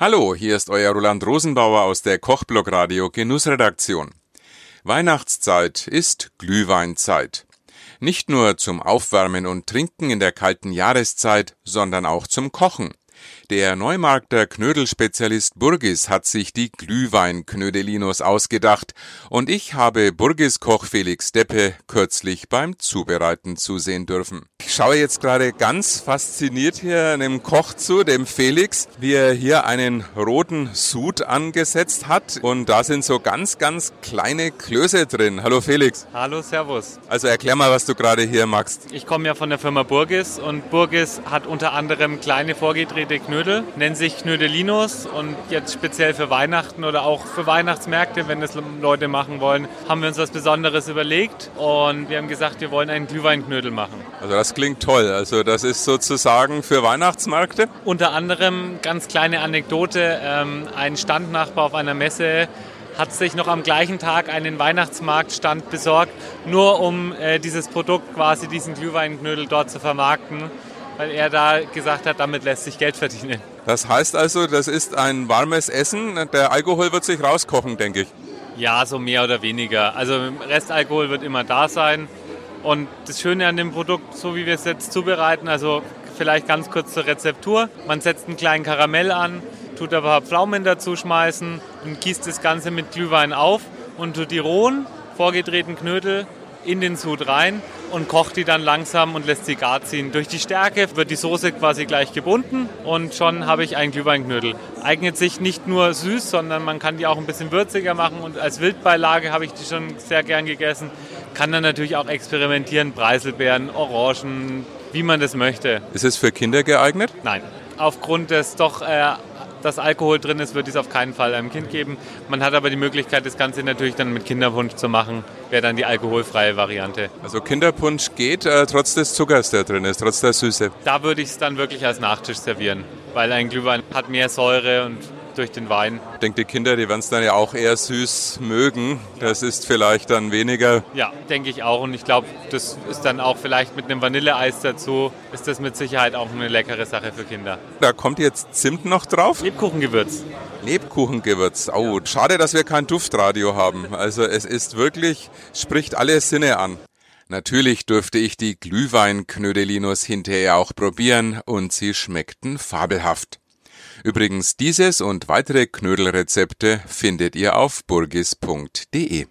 Hallo, hier ist euer Roland Rosenbauer aus der Kochblock Radio Genussredaktion. Weihnachtszeit ist Glühweinzeit. Nicht nur zum Aufwärmen und Trinken in der kalten Jahreszeit, sondern auch zum Kochen. Der Neumarkter Knödelspezialist Burgis hat sich die Glühwein-Knödelinos ausgedacht und ich habe Burgis Koch Felix Deppe kürzlich beim Zubereiten zusehen dürfen. Ich schaue jetzt gerade ganz fasziniert hier einem Koch zu, dem Felix, wie er hier einen roten Sud angesetzt hat und da sind so ganz, ganz kleine Klöße drin. Hallo Felix. Hallo, Servus. Also erklär mal, was du gerade hier machst. Ich komme ja von der Firma Burgis und Burgis hat unter anderem kleine vorgedrehte Knödel Knödel, nennen sich Knödelinos und jetzt speziell für Weihnachten oder auch für Weihnachtsmärkte, wenn das Leute machen wollen, haben wir uns was Besonderes überlegt und wir haben gesagt, wir wollen einen Glühweinknödel machen. Also das klingt toll. Also das ist sozusagen für Weihnachtsmärkte? Unter anderem, ganz kleine Anekdote, ähm, ein Standnachbar auf einer Messe hat sich noch am gleichen Tag einen Weihnachtsmarktstand besorgt, nur um äh, dieses Produkt, quasi diesen Glühweinknödel dort zu vermarkten weil er da gesagt hat, damit lässt sich Geld verdienen. Das heißt also, das ist ein warmes Essen. Der Alkohol wird sich rauskochen, denke ich. Ja, so mehr oder weniger. Also Restalkohol wird immer da sein. Und das Schöne an dem Produkt, so wie wir es jetzt zubereiten, also vielleicht ganz kurz zur Rezeptur. Man setzt einen kleinen Karamell an, tut ein paar Pflaumen dazu schmeißen und gießt das Ganze mit Glühwein auf und tut die rohen, vorgedrehten Knödel in den Sud rein und kocht die dann langsam und lässt sie gar ziehen. Durch die Stärke wird die Soße quasi gleich gebunden und schon habe ich einen Glühweinknödel. Eignet sich nicht nur süß, sondern man kann die auch ein bisschen würziger machen und als Wildbeilage habe ich die schon sehr gern gegessen. Kann dann natürlich auch experimentieren, Preiselbeeren, Orangen, wie man das möchte. Ist es für Kinder geeignet? Nein. Aufgrund des doch äh, dass Alkohol drin ist, wird es auf keinen Fall einem Kind geben. Man hat aber die Möglichkeit, das Ganze natürlich dann mit Kinderpunsch zu machen, wäre dann die alkoholfreie Variante. Also Kinderpunsch geht, äh, trotz des Zuckers, der drin ist, trotz der Süße. Da würde ich es dann wirklich als Nachtisch servieren, weil ein Glühwein hat mehr Säure und durch den Wein. Ich denke, die Kinder, die werden es dann ja auch eher süß mögen. Das ist vielleicht dann weniger. Ja, denke ich auch. Und ich glaube, das ist dann auch vielleicht mit einem Vanilleeis dazu, ist das mit Sicherheit auch eine leckere Sache für Kinder. Da kommt jetzt Zimt noch drauf? Lebkuchengewürz. Lebkuchengewürz. Oh, schade, dass wir kein Duftradio haben. Also es ist wirklich, spricht alle Sinne an. Natürlich durfte ich die Glühweinknödelinos hinterher auch probieren und sie schmeckten fabelhaft. Übrigens dieses und weitere Knödelrezepte findet ihr auf burgis.de.